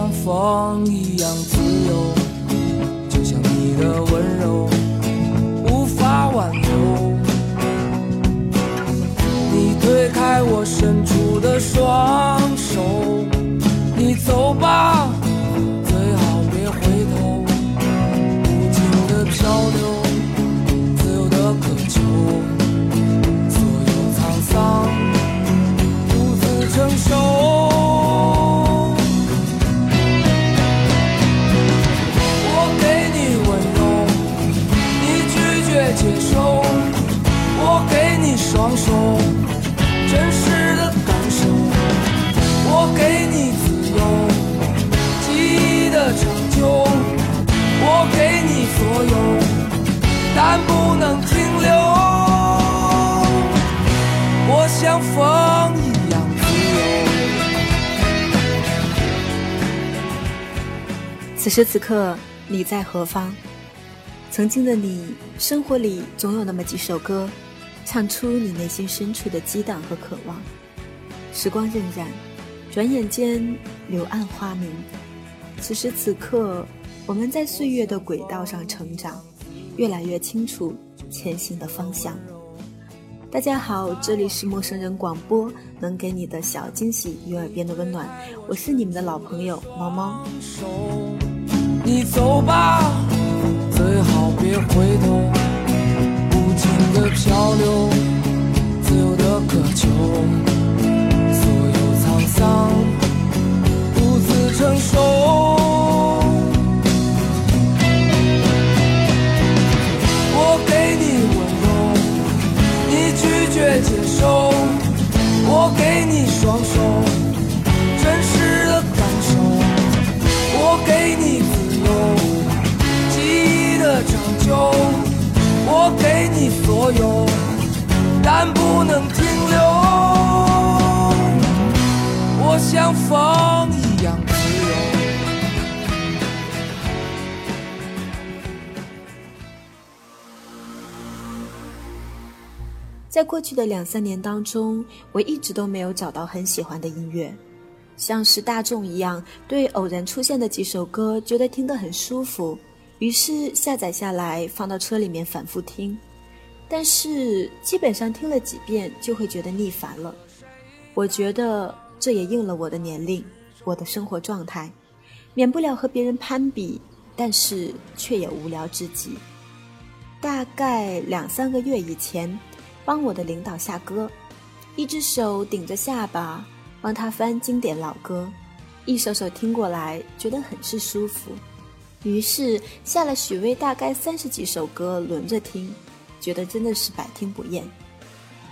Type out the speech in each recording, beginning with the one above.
像风一样自由，就像你的温柔无法挽留。你推开我伸出的双风一样的此时此刻，你在何方？曾经的你，生活里总有那么几首歌，唱出你内心深处的激荡和渴望。时光荏苒，转眼间柳暗花明。此时此刻，我们在岁月的轨道上成长，越来越清楚前行的方向。大家好，这里是陌生人广播，能给你的小惊喜与耳边的温暖，我是你们的老朋友猫猫。你走吧，最好别回头。无尽的漂流，自由的渴求，所有沧桑独自承受。接受。我给你双手，真实的感受。我给你自由，记忆的长久。我给你所有，但不能停留。我像风在过去的两三年当中，我一直都没有找到很喜欢的音乐，像是大众一样，对偶然出现的几首歌觉得听得很舒服。于是下载下来，放到车里面反复听，但是基本上听了几遍就会觉得腻烦了。我觉得这也应了我的年龄，我的生活状态，免不了和别人攀比，但是却也无聊至极。大概两三个月以前，帮我的领导下歌，一只手顶着下巴，帮他翻经典老歌，一首首听过来，觉得很是舒服。于是下了许巍大概三十几首歌轮着听，觉得真的是百听不厌。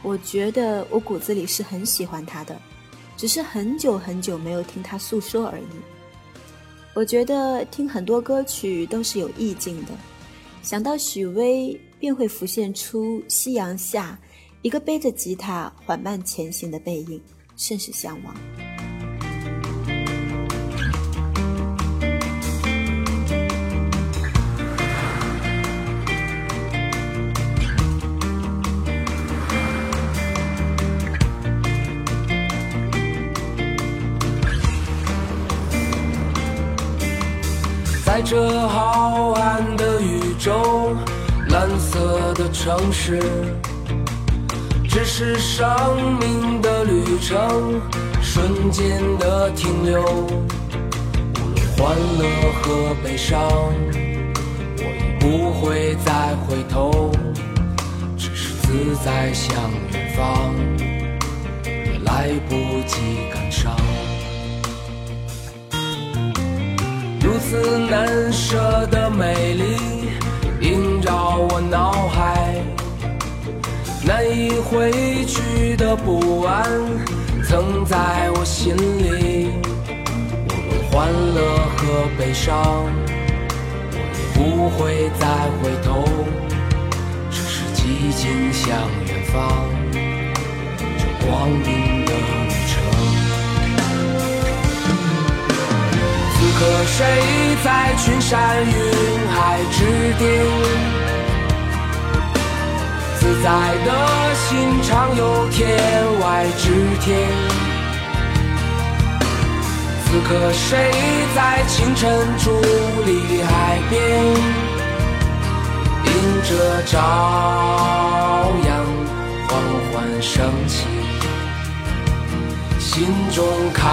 我觉得我骨子里是很喜欢他的，只是很久很久没有听他诉说而已。我觉得听很多歌曲都是有意境的，想到许巍便会浮现出夕阳下一个背着吉他缓慢前行的背影，甚是向往。在这浩瀚的宇宙，蓝色的城市，只是生命的。旅程，瞬间的停留。无论欢乐和悲伤，我已不会再回头，只是自在向远方，也来不及感伤。如此难舍的美丽，映照我脑海。难以回去的不安，曾在我心里。无论欢乐和悲伤，我也不会再回头，只是寂静向远方，这光阴的旅程。此刻谁在群山云海之巅？在的心常有天外之天。此刻谁在清晨伫立海边，迎着朝阳缓缓升起，心中开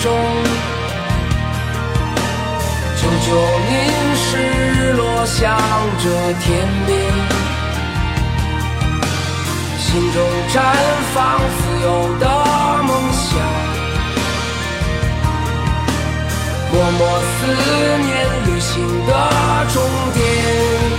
中，久久凝视落向这天边，心中绽放自由的梦想，默默思念旅行的终点。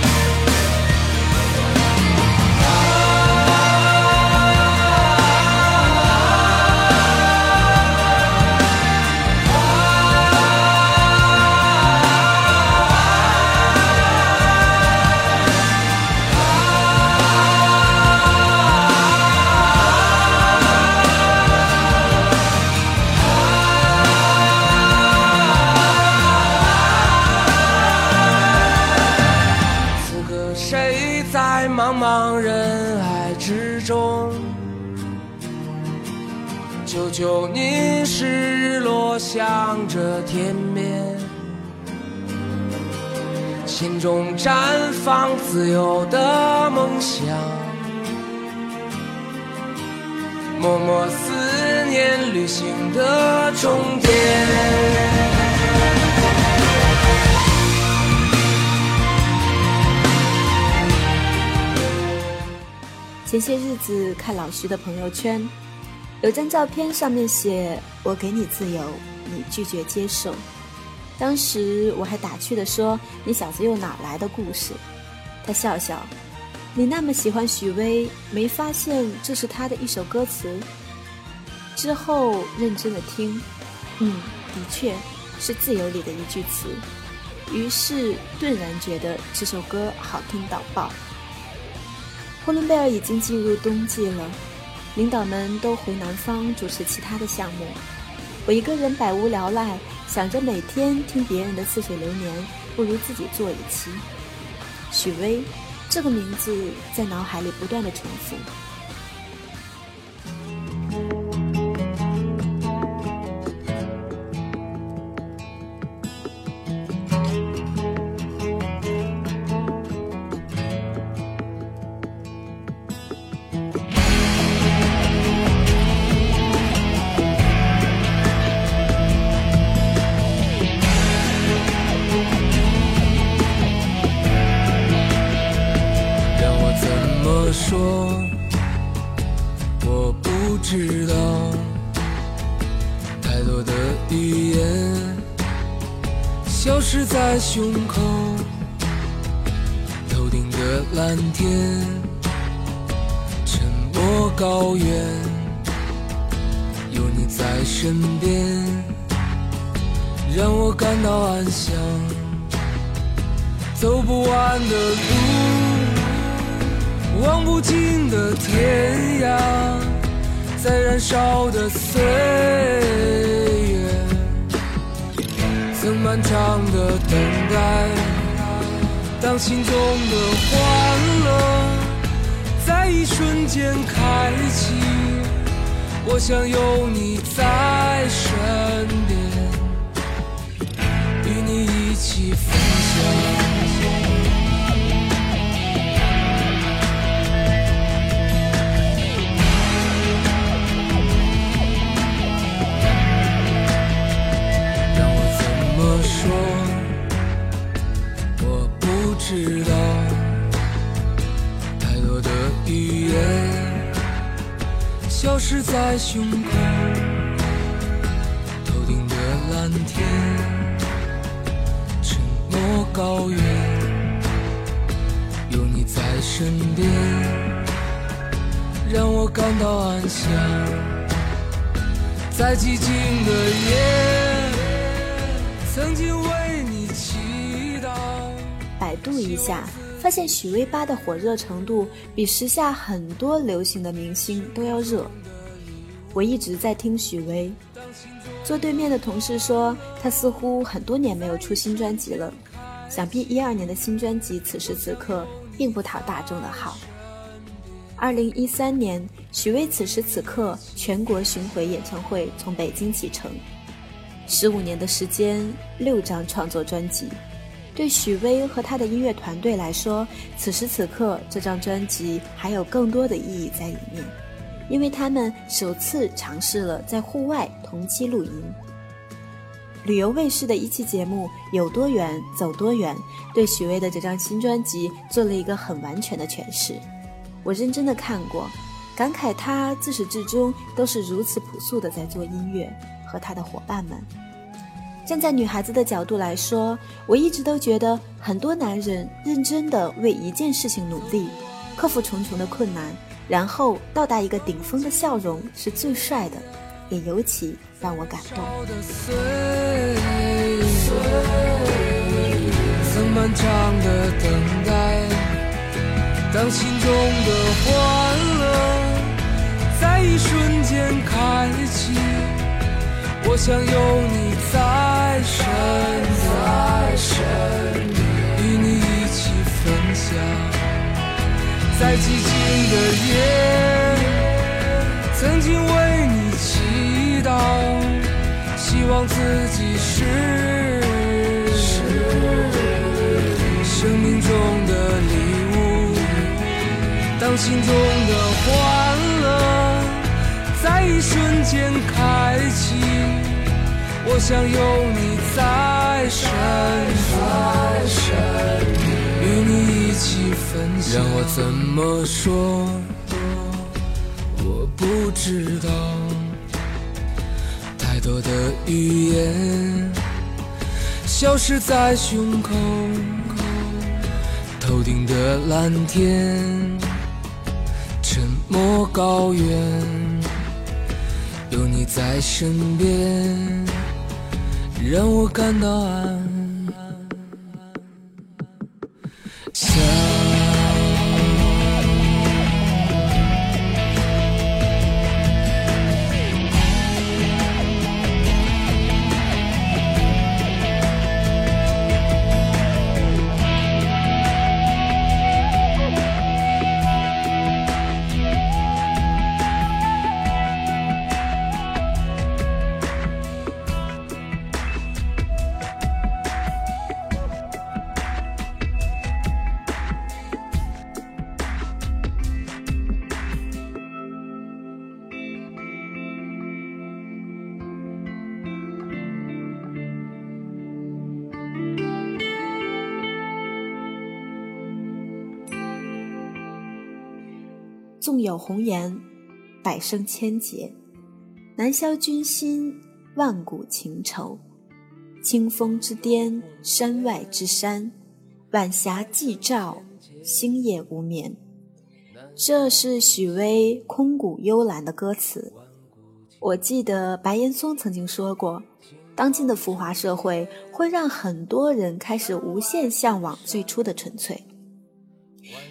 久久凝视日落向着天边，心中绽放自由的梦想，默默思念旅行的终点。前些日子看老徐的朋友圈，有张照片，上面写“我给你自由，你拒绝接受”。当时我还打趣的说：“你小子又哪来的故事？”他笑笑：“你那么喜欢许巍，没发现这是他的一首歌词？”之后认真的听，嗯，的确是《自由》里的一句词。于是顿然觉得这首歌好听到爆。呼伦贝尔已经进入冬季了，领导们都回南方主持其他的项目，我一个人百无聊赖，想着每天听别人的似水流年，不如自己做一期。许巍，这个名字在脑海里不断的重复。有你在身边，让我感到安详。走不完的路，望不尽的天涯，在燃烧的岁月，曾漫长的等待，当心中的欢乐在一瞬间开启，我想有你在身边，与你一起分享。消失在胸口，头顶的蓝天，沉默高原，有你在身边，让我感到安详。在寂静的夜，曾经为你祈祷。百度一下，发现许巍八的火热程度比时下很多流行的明星都要热。我一直在听许巍，坐对面的同事说，他似乎很多年没有出新专辑了，想必一二年的新专辑此时此刻并不讨大众的好。二零一三年，许巍此时此刻全国巡回演唱会从北京启程，十五年的时间，六张创作专辑。对许巍和他的音乐团队来说，此时此刻这张专辑还有更多的意义在里面，因为他们首次尝试了在户外同期录音。旅游卫视的一期节目《有多远走多远》，对许巍的这张新专辑做了一个很完全的诠释。我认真的看过，感慨他自始至终都是如此朴素的在做音乐，和他的伙伴们。站在女孩子的角度来说，我一直都觉得很多男人认真的为一件事情努力，克服重重的困难，然后到达一个顶峰的笑容是最帅的，也尤其让我感动。漫长的等待，当心中的欢乐在一瞬间开启，我想有你在身边，与你一起分享，在寂静的夜。曾经为你祈祷，希望自己是生命中的礼物。当心中的欢乐在一瞬间开启，我想有你在身边，与你一起分享。让我怎么说？我不知道，太多的语言消失在胸口，头顶的蓝天，沉默高原，有你在身边，让我感到安。有红颜，百生千劫，难消君心，万古情仇。清风之巅，山外之山，晚霞既照，星夜无眠。这是许巍空谷幽兰的歌词。我记得白岩松曾经说过，当今的浮华社会会让很多人开始无限向往最初的纯粹。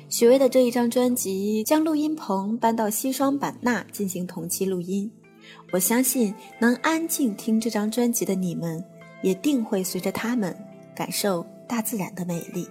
许巍的这一张专辑将录音棚搬到西双版纳进行同期录音，我相信能安静听这张专辑的你们，也定会随着他们感受大自然的美丽。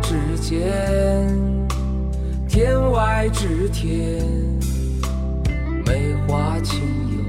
之间，天外之天，梅花清幽，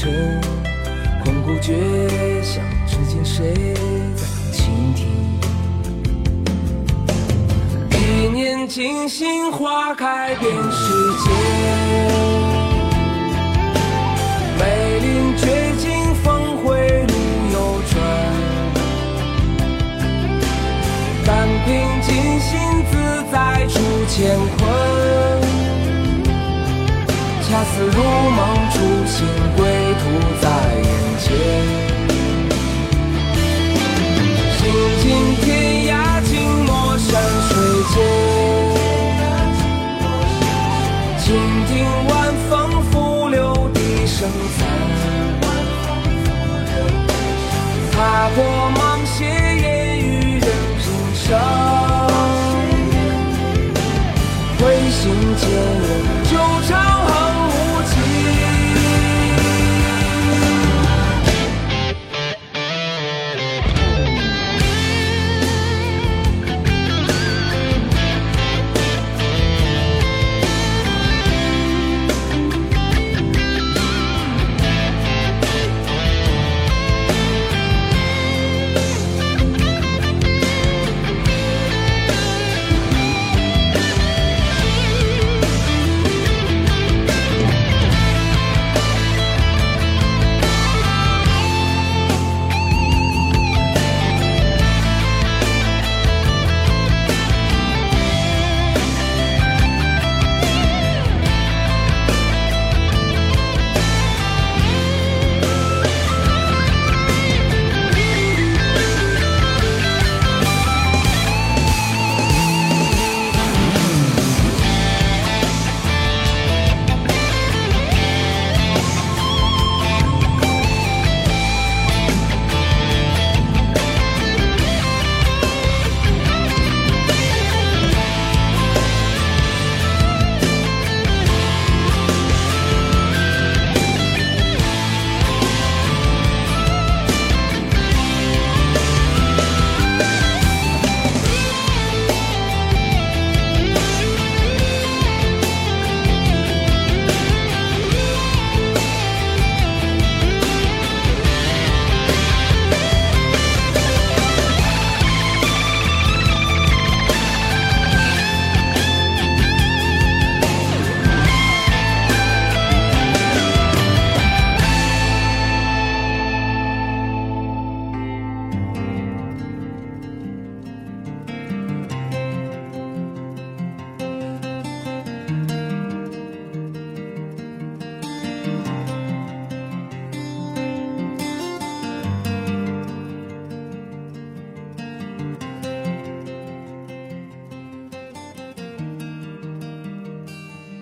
尘空谷绝响，只见谁在倾听。一念倾心，花开遍世间。梅林绝境，峰回路又转。但凭静心自在，出乾坤。恰似如梦初醒，归途在眼前，行尽天涯，静默山水间。倾听晚风拂柳笛声残，踏破芒鞋烟雨任平生，归心间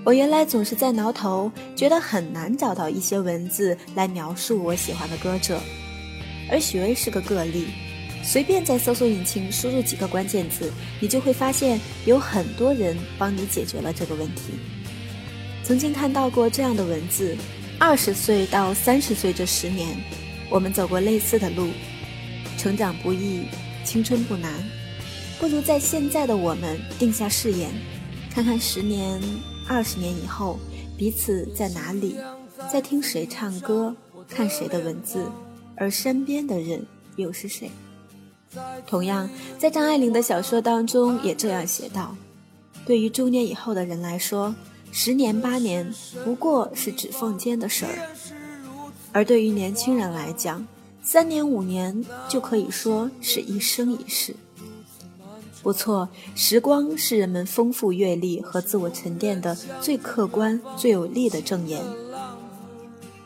我原来总是在挠头，觉得很难找到一些文字来描述我喜欢的歌者，而许巍是个个例。随便在搜索引擎输入几个关键字，你就会发现有很多人帮你解决了这个问题。曾经看到过这样的文字：二十岁到三十岁这十年，我们走过类似的路，成长不易，青春不难，不如在现在的我们定下誓言，看看十年、二十年以后，彼此在哪里，在听谁唱歌，看谁的文字，而身边的人又是谁？同样，在张爱玲的小说当中也这样写道：“对于中年以后的人来说，十年八年不过是指缝间的事儿；而对于年轻人来讲，三年五年就可以说是一生一世。”不错，时光是人们丰富阅历和自我沉淀的最客观、最有力的证言。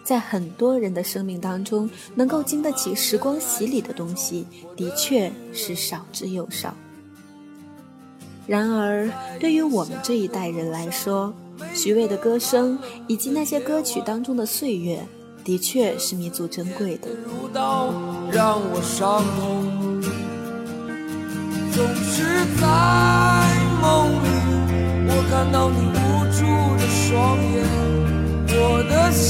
在很多人的生命当中，能够经得起时光洗礼的东西，的确是少之又少。然而，对于我们这一代人来说，徐渭的歌声以及那些歌曲当中的岁月，的确是弥足珍贵的。让我伤痛，总是在梦里，我看到你无助的双眼，我的心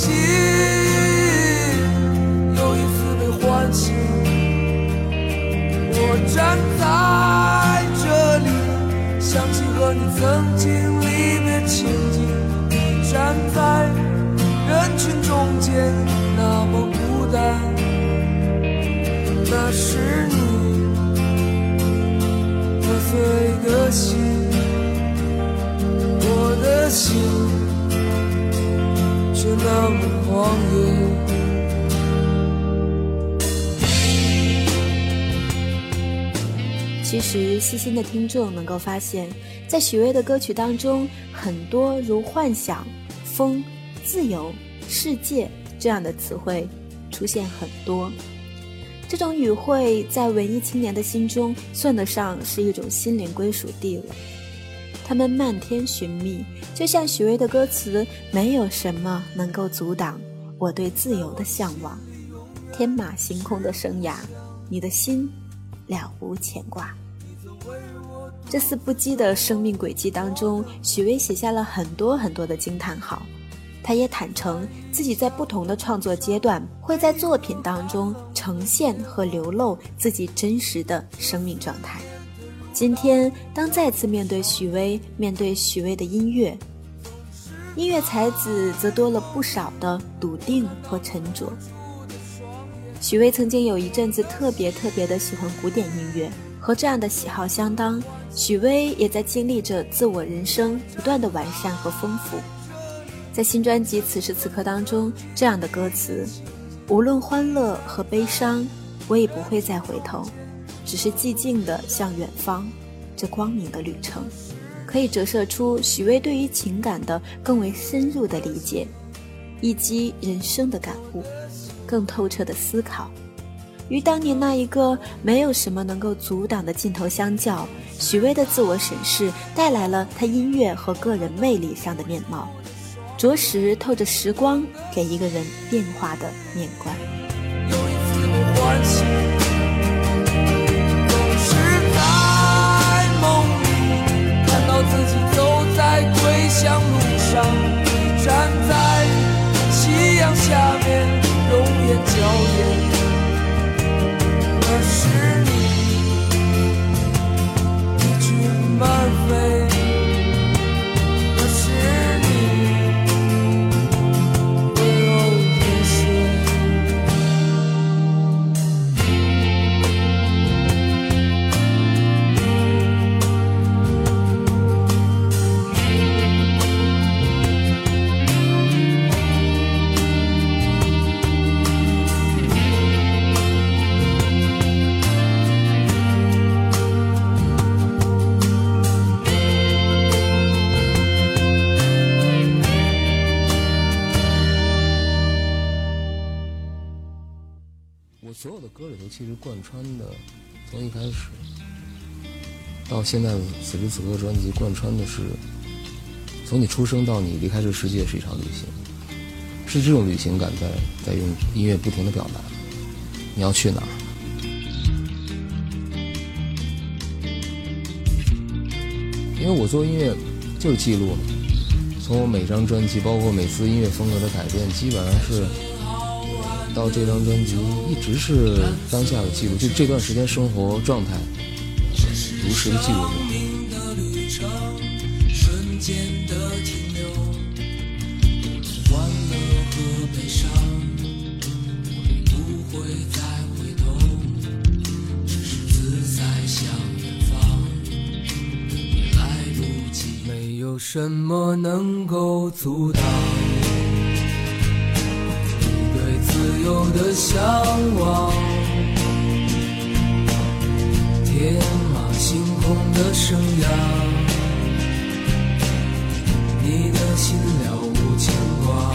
又一次被唤醒。我。站在这里，想起和你曾经离别情景。站在人群中间，那么孤单。那是你其实，细心的听众能够发现，在许巍的歌曲当中，很多如幻想、风、自由、世界这样的词汇出现很多。这种语汇在文艺青年的心中，算得上是一种心灵归属地了。他们漫天寻觅，就像许巍的歌词：“没有什么能够阻挡我对自由的向往，天马行空的生涯，你的心了无牵挂。”这四不羁的生命轨迹当中，许巍写下了很多很多的惊叹号。他也坦诚自己在不同的创作阶段，会在作品当中呈现和流露自己真实的生命状态。今天，当再次面对许巍，面对许巍的音乐，音乐才子则多了不少的笃定和沉着。许巍曾经有一阵子特别特别的喜欢古典音乐。和这样的喜好相当，许巍也在经历着自我人生不断的完善和丰富。在新专辑《此时此刻》当中，这样的歌词：无论欢乐和悲伤，我也不会再回头，只是寂静的向远方，这光明的旅程，可以折射出许巍对于情感的更为深入的理解，以及人生的感悟，更透彻的思考。与当年那一个没有什么能够阻挡的镜头相较，许巍的自我审视带来了他音乐和个人魅力上的面貌，着实透着时光给一个人变化的面观。有一次我唤醒，总是在梦里看到自己走在归乡路上，你站在歌里头其实贯穿的，从一开始到现在此时此刻专辑，贯穿的是从你出生到你离开这世界是一场旅行，是这种旅行感在在用音乐不停的表达。你要去哪儿？因为我做音乐就是记录，从我每张专辑，包括每次音乐风格的改变，基本上是到这张专辑一直是当下的记录，就这段时间生活状态，如实的记录。什么能够阻挡。对自由的向往？天马行空的生涯，你的心了无牵挂。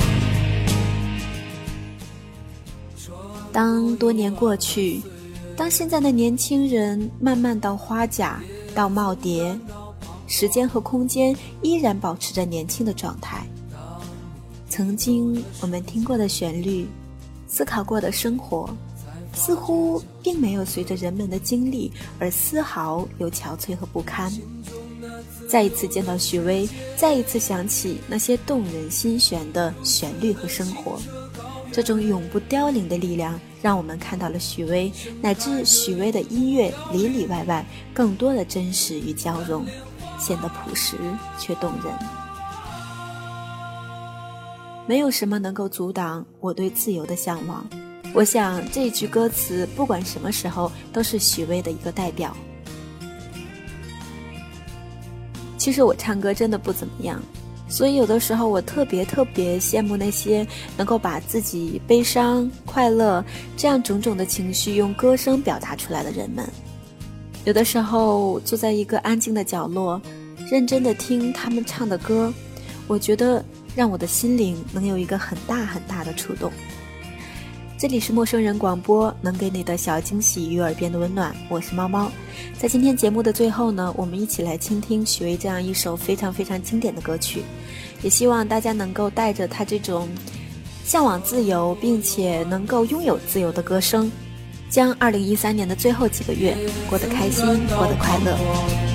当多年过去，当现在的年轻人慢慢到花甲，到耄耋。时间和空间依然保持着年轻的状态。曾经我们听过的旋律，思考过的生活，似乎并没有随着人们的经历而丝毫有憔悴和不堪。再一次见到许巍，再一次想起那些动人心弦的旋律和生活，这种永不凋零的力量，让我们看到了许巍乃至许巍的音乐里里外外更多的真实与交融。显得朴实却动人，没有什么能够阻挡我对自由的向往。我想这一句歌词不管什么时候都是许巍的一个代表。其实我唱歌真的不怎么样，所以有的时候我特别特别羡慕那些能够把自己悲伤、快乐这样种种的情绪用歌声表达出来的人们。有的时候坐在一个安静的角落，认真的听他们唱的歌，我觉得让我的心灵能有一个很大很大的触动。这里是陌生人广播，能给你的小惊喜与耳边的温暖。我是猫猫，在今天节目的最后呢，我们一起来倾听许巍这样一首非常非常经典的歌曲，也希望大家能够带着他这种向往自由并且能够拥有自由的歌声。将二零一三年的最后几个月过得开心，过得快乐。